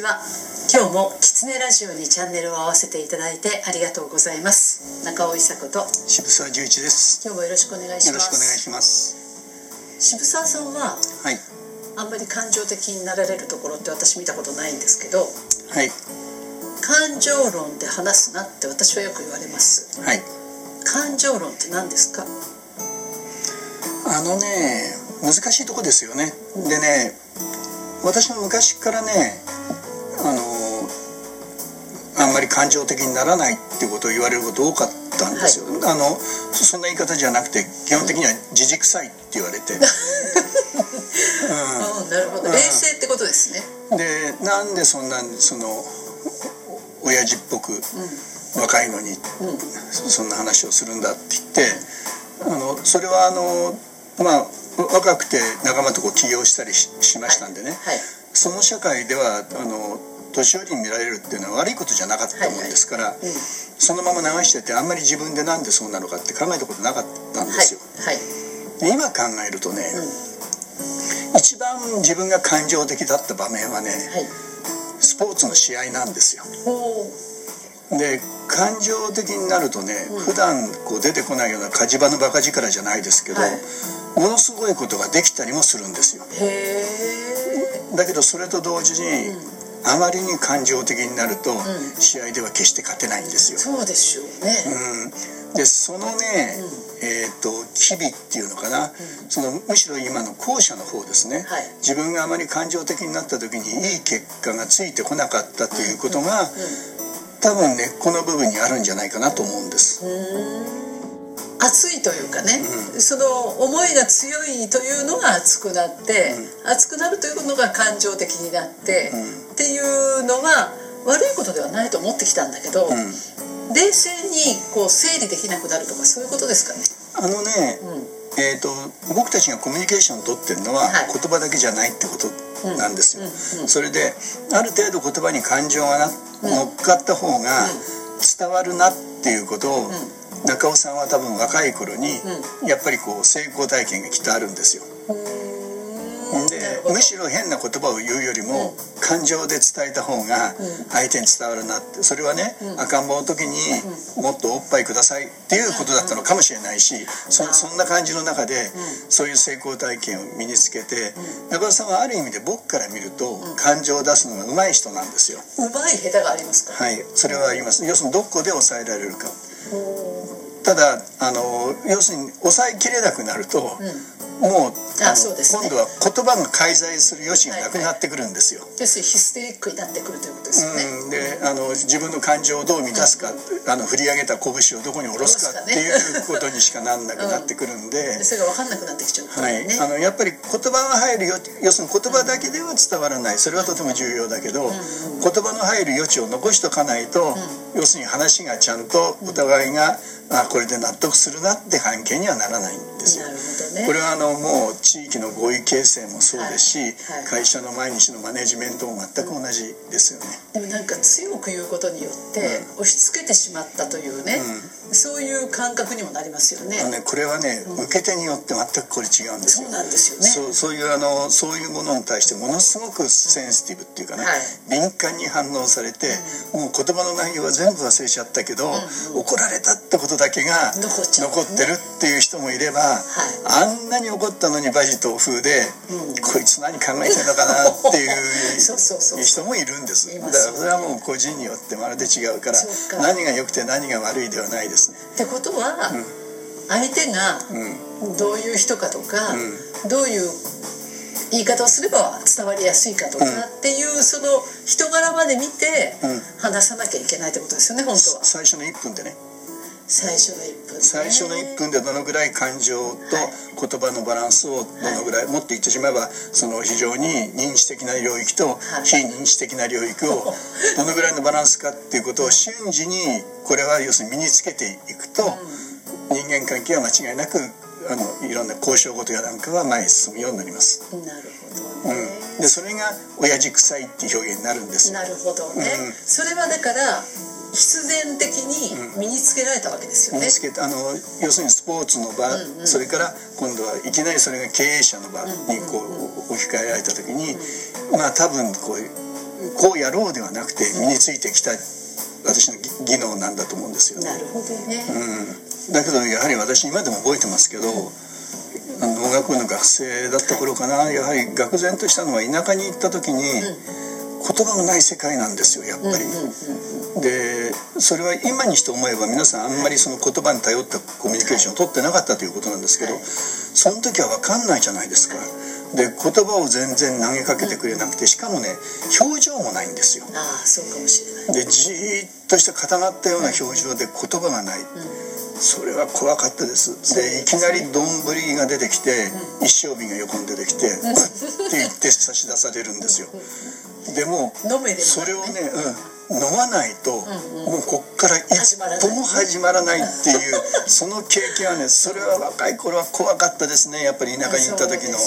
ちは今日もキツネラジオにチャンネルを合わせていただいてありがとうございます。中尾伊佐子と渋沢十一です。今日もよろしくお願いします。よろしくお願いします。渋沢さんははい。あんまり感情的になられるところって私見たことないんですけどはい。感情論で話すなって私はよく言われます。はい。感情論って何ですか？あのね難しいとこですよね、でね私も昔からねあんまり感情的にならないっていうことを言われること多かったんですよ、あのそんな言い方じゃなくて基本的には「じじくさい」って言われて、うん、なるほど。うん。冷静ってことですね。でなんでそんなその親父っぽく若いのにうんうん。そんな話をするんだって言ってあのそれはあのまあ若くて仲間とこう起業したりししましたんでね、はい。その社会ではあの年寄りに見られるっていうのは悪いことじゃなかったもんですから、うん。そのまま流しててあんまり自分でなんでそうなのかって考えたことなかったんはいですよ。はい。で今考えるとね、一番自分が感情的だった場面はねはい。スポーツの試合なんですよ。で感情的になるとね、うん。普段こう出てこないような火事場のバカ力じゃないですけど、はい。ものすごいことができたりもするんですよ。だけどそれと同時に、うんあまりに感情的になると、ん。試合では決して勝てないんですよ、そうでしょうね。うん、でそのね、えっ、と機微っていうのかな、そのむしろ今の後者の方ですね、はい。自分があまり感情的になった時にいい結果がついてこなかったということが、多分根っこの部分にあるんじゃないかなと思うんです。熱いというかね、その思いが強いというのが熱くなって、熱くなるというのが感情的になって、っていうのは悪いことではないと思ってきたんだけど、うん。冷静にこう整理できなくなるとかそういうことですかね？あのね、うん。えー、と僕たちがコミュニケーションを取ってるのははい。言葉だけじゃないってことなんですよ、うんうんうん。それである程度言葉に感情がな乗っかった方が伝わるなっていうことを、中尾さんは多分若い頃に、やっぱりこう成功体験がきっとあるんですよ。でむしろ変な言葉を言うよりも、感情で伝えた方が相手に伝わるなってそれはね、赤ん坊の時にもっとおっぱいくださいっていうことだったのかもしれないし、そそんな感じの中で、そういう成功体験を身につけて、中田さんはある意味で僕から見ると、感情を出すのが上手い人なんですよ。うまい下手がありますか？はい、それはあります。要するにどこで抑えられるか。ただあの要するに抑えきれなくなると、もうあのそうですね今度は言葉が介在する余地がなくなってくるんですよ。要するにヒステリックになってくるということですよね。うん、であの自分の感情をどう満たすか、あの振り上げた拳をどこに下ろすかっていうことにしかなんなくなってくるんで。でそれが分かんなくなってきちゃうとはいいうね。あのやっぱり言葉が入るよ要するに言葉だけでは伝わらないそれはとても重要だけど、言葉の入る余地を残しとかないと、要するに話がちゃんとお互いが、あこれで納得するなって関係にはならないんですよ。これはあのもう地域の合意形成もそうですし、はい。はい。会社の毎日のマネジメントも全く同じですよね。でもなんか強く言うことによって押し付けてしまったというね、そういう感覚にもなりますよね。ねこれはね、受け手によって全くこれ違うんですよ。そうなんですよね。そうそういうあのそういうものに対してものすごくセンシティブっていうかね、はい。敏感に反応されて、もう言葉の内容は全部忘れちゃったけど、怒られたってことだけが残っちゃう残ってるっていう人もいれば、あんなに怒ったのにバジと風で、こいつ何考えてんのかなっていう 人もいるんです。だからそれはもう個人によってまるで違うから何が良くて何が悪いではないですね。ってことは、相手がどういう人かとか、どういう言い方をすれば伝わりやすいかとかっていう、その人柄まで見て話さなきゃいけないってことですよね本当は。最初の1分でね最初の1分、ね、最初の1分でどのぐらい感情と言葉のバランスをどのぐらい、もっと言ってしまえばその非常に認知的な領域と非認知的な領域を どのぐらいのバランスかっていうことを瞬時にこれは要するに身につけていくと、人間関係は間違いなくあのいろんな交渉事やなんかは前に進むようになります。なるほどね、でそれが親父臭いっていう表現になるんですよ。なるほどね、うん。それはだから必然的に身につけられたわけですよね、身につけてあの要するにスポーツの場、それから今度はいきなりそれが経営者の場にこう置き換えられた時に、まあ多分こうこうやろうではなくて身についてきた私の技能なんだと思うんですよね。なるほどね、うん、だけどやはり私今でも覚えてますけど、農学部の学生だった頃かな、やはり愕然としたのは田舎に行った時に、言葉のない世界なんですよやっぱり。でそれは今にして思えば皆さんあんまりその言葉に頼ったコミュニケーションを取ってなかったということなんですけど、その時は分かんないじゃないですか。で言葉を全然投げかけてくれなくてしかもね表情もないんですよ。ああそうかもしれない。でじーっとした固まったような表情で言葉がない。それは怖かったですでいきなり丼が出てきて、一升瓶が横に出てきて、って言って差し出されるんですよでもそれをね、うん、飲まないと、もうこっから一歩も始まらないっていうその経験はねそれは若い頃は怖かったですね。やっぱり田舎に行った時の。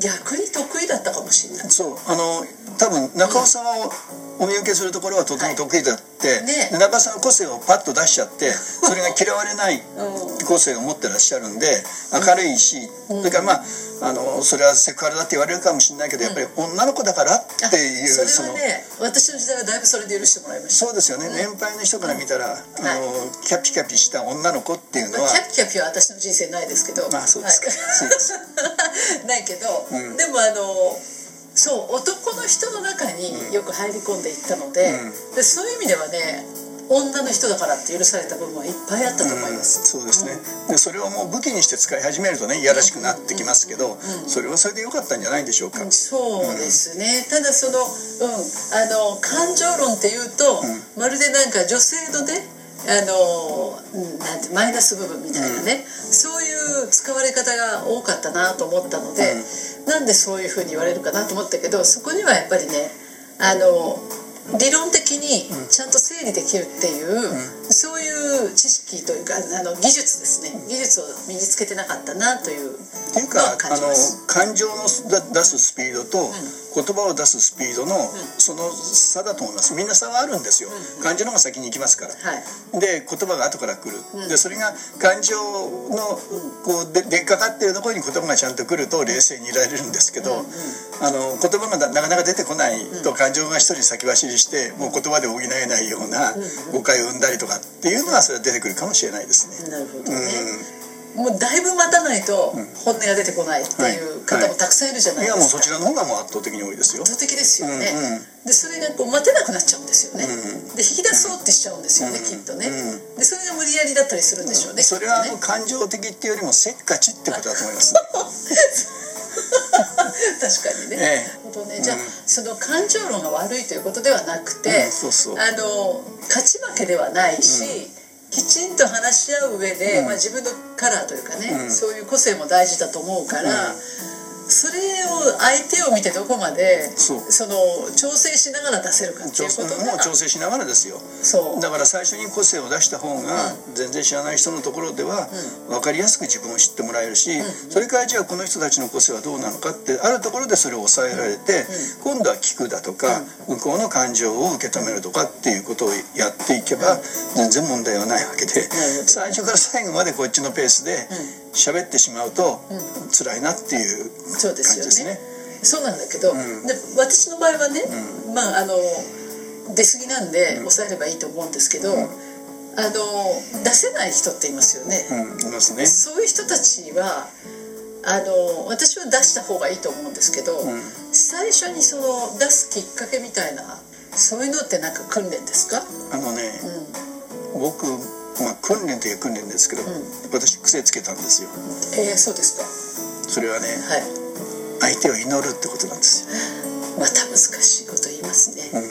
逆に得意だったかもしれない。そう。あの多分中尾さんをお見受けするところはとても得意だって、はいね、中尾さんの個性をパッと出しちゃってそれが嫌われない個性を持ってらっしゃるんで明るいし、うん、それからまああのそれはセクハラだって言われるかもしれないけど、やっぱり女の子だからっていうそれはね私の時代はだいぶそれで許してもらいました。そうですよね、年配の人から見たら、あのキャピキャピした女の子っていうのは、キャピキャピは私の人生ないですけど。まあそうですか、はい、ないけど、でもあのそう男の人の中によく入り込んでいったのでうん、でそういう意味ではね女の人だからって許された部分はいっぱいあったと思います、うん、そうですね、でそれをもう武器にして使い始めるとねいやらしくなってきますけど、それはそれでよかったんじゃないでしょうか、そうですね、ただその,、うん、あの感情論っていうと、まるでなんか女性のねあのなんてマイナス部分みたいなね、そう使われ方が多かったなと思ったので、うん、なんでそういうふうに言われるかなと思ったけどそこにはやっぱりねあの理論的にちゃんと整理できるっていう、うん、そういう知識というかあの技術ですね。技術を身につけてなかったなというっていうかあの感情の出すスピードと、言葉を出すスピードの、その差だと思います。みんな差はあるんですよ、感情の方が先に行きますから、はい、で言葉が後から来る、でそれが感情のこうで出っかかってるところに言葉がちゃんと来ると冷静にいられるんですけど、あの言葉がなかなか出てこないと感情が一人先走りしてもう言葉で補えないような誤解を生んだりとかっていうのはそれは出てくるかもしれないですね。なるほどね、うんもうだいぶ待たないと本音が出てこないっていう方もたくさんいるじゃないですか、いやもうそちらの方がもう圧倒的に多いですよ。圧倒的ですよね、うんうん、でそれがこう待てなくなっちゃうんですよね、うん、で引き出そうってしちゃうんですよね、きっとね、でそれが無理やりだったりするんでしょうね、それはもう感情的っていうよりもせっかちってことだと思います、確かにね。ええ、ね。じゃあ、うん、その感情論が悪いということではなくて、あの勝ち負けではないし、うんきちんと話し合う上で、うん、まあ、自分のカラーというかね、うん、そういう個性も大事だと思うから、うんそれを相手を見てどこまでその調整しながら出せるかっていうこともう調整しながらですよ。そう。だから最初に個性を出した方が、全然知らない人のところでは分かりやすく自分を知ってもらえるし、それからじゃあこの人たちの個性はどうなのかってあるところでそれを抑えられて、今度は聞くだとか、向こうの感情を受け止めるとかっていうことをやっていけば全然問題はないわけで、最初から最後までこっちのペースで喋ってしまうと辛いなっていうそうですよね。そうなんだけど、うん、で私の場合はね、うん、まああの出過ぎなんで抑えればいいと思うんですけど、うん、あの出せない人っていますよね,、いますね。そういう人たちはあの私は出した方がいいと思うんですけど、最初にその出すきっかけみたいなそういうのってなんか訓練ですか？あのね、僕まあ訓練という訓練ですけど、私癖つけたんですよ。えー、そうですか。それはね、はい。相手を祈るってことなんですよ。また難しいこと言いますね、うん、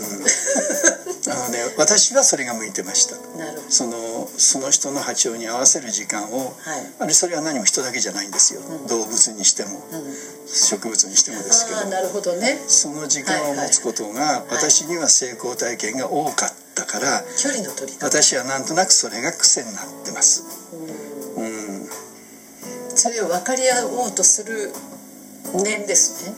私はそれが向いてました。なるほど。そのその人の波長に合わせる時間を、はい、あれそれは何も人だけじゃないんですよ、うん、動物にしても、うん、植物にしてもですけど。なるほどね。その時間を持つことが、私には成功体験が多かったから、距離の取り方。私はなんとなくそれが癖になってます。うん、それを分かり合おうとする念ですね。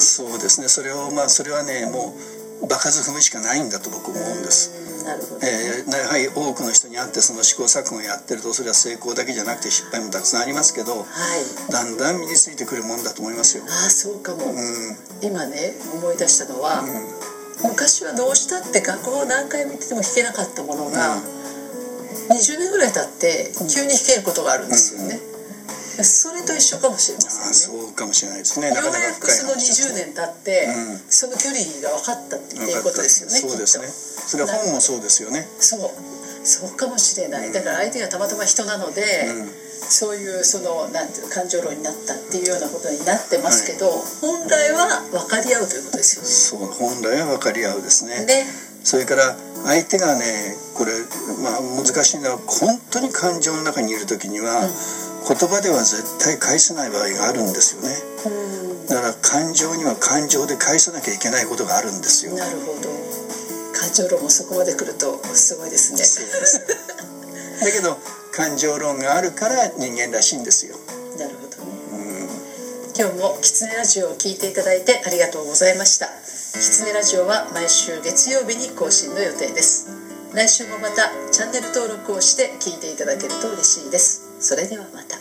そうですね。それをまあそれはねもう場数踏むしかないんだと僕思うんです。なるほど、えー、やはり多くの人に会ってその試行錯誤をやってるとそれは成功だけじゃなくて失敗もたくさんありますけど、はい、だんだん身についてくるもんだと思いますよ。ああそうかも、うん、今ね思い出したのは、うん、昔はどうしたって学校を何回見てても弾けなかったものが、うん、20年ぐらい経って急に弾けることがあるんですよね。それと一緒かもしれません、ね、そうかもしれないですね。ようやくその20年経って、うん、その距離が分かったっていうことですよねそうですね。それは本もそうですよね。そう。そうかもしれない、だから相手がたまたま人なので、うん、そういうそのなんていう感情論になったっていうようなことになってますけど、はい、本来は分かり合うということですよね。そう本来は分かり合うですね。でそれから相手がねこれ、まあ、難しいのは本当に感情の中にいる時には、うん言葉では絶対返せない場合があるんですよね。だから感情には感情で返さなきゃいけないことがあるんですよ。なるほど。感情論もそこまで来るとすごいですね。だけど感情論があるから人間らしいんですよ。なるほどね、うん、今日もキツネラジオを聞いていただいてありがとうございました。キツネラジオは毎週月曜日に更新の予定です。来週もまたチャンネル登録をして聞いていただけると嬉しいですそれではまた。